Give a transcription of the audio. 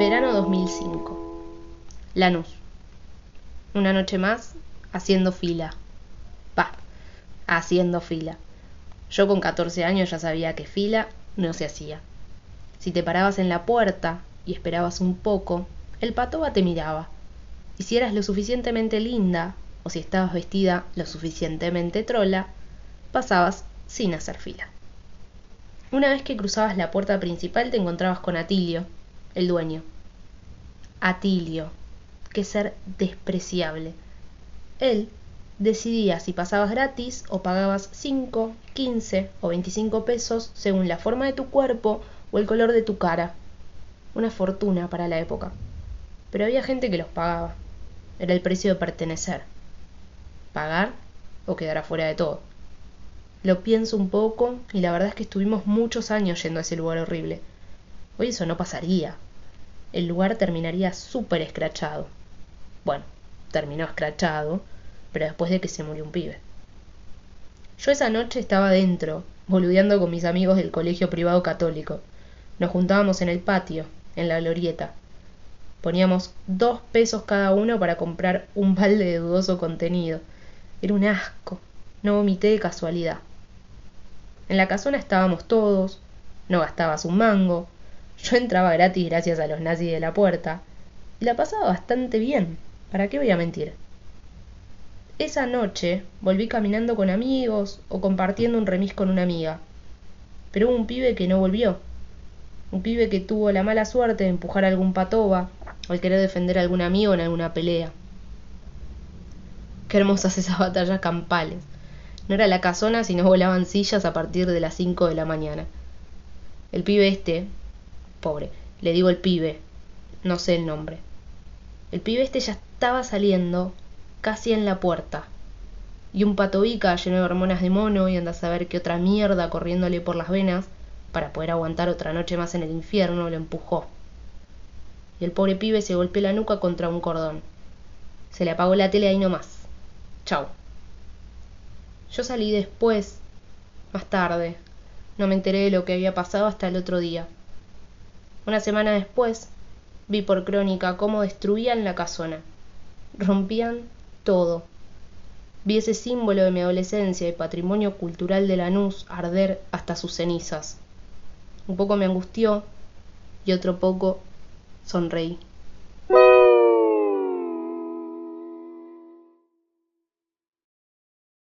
Verano 2005. Lanús. Una noche más haciendo fila. Pa, haciendo fila. Yo con 14 años ya sabía que fila no se hacía. Si te parabas en la puerta y esperabas un poco, el patoba te miraba. Y si eras lo suficientemente linda o si estabas vestida lo suficientemente trola, pasabas sin hacer fila. Una vez que cruzabas la puerta principal te encontrabas con Atilio, el dueño. Atilio, qué ser despreciable. Él decidía si pasabas gratis o pagabas 5, 15 o 25 pesos según la forma de tu cuerpo o el color de tu cara. Una fortuna para la época. Pero había gente que los pagaba. Era el precio de pertenecer. Pagar o quedar afuera de todo. Lo pienso un poco y la verdad es que estuvimos muchos años yendo a ese lugar horrible. Hoy eso no pasaría. El lugar terminaría súper escrachado. Bueno, terminó escrachado, pero después de que se murió un pibe. Yo esa noche estaba dentro, boludeando con mis amigos del colegio privado católico. Nos juntábamos en el patio, en la glorieta. Poníamos dos pesos cada uno para comprar un balde de dudoso contenido. Era un asco. No vomité de casualidad. En la casona estábamos todos, no gastabas un mango, yo entraba gratis gracias a los nazis de la puerta, y la pasaba bastante bien, ¿para qué voy a mentir? Esa noche volví caminando con amigos o compartiendo un remis con una amiga, pero hubo un pibe que no volvió, un pibe que tuvo la mala suerte de empujar a algún patoba o al querer defender a algún amigo en alguna pelea. Qué hermosas esas batallas campales. No era la casona, sino volaban sillas a partir de las cinco de la mañana. El pibe este, pobre, le digo el pibe, no sé el nombre. El pibe este ya estaba saliendo casi en la puerta. Y un patobica lleno de hormonas de mono y anda a saber qué otra mierda corriéndole por las venas para poder aguantar otra noche más en el infierno, lo empujó. Y el pobre pibe se golpeó la nuca contra un cordón. Se le apagó la tele ahí nomás. Chau. Yo salí después, más tarde. No me enteré de lo que había pasado hasta el otro día. Una semana después, vi por crónica cómo destruían la casona. Rompían todo. Vi ese símbolo de mi adolescencia y patrimonio cultural de Lanús arder hasta sus cenizas. Un poco me angustió y otro poco sonreí.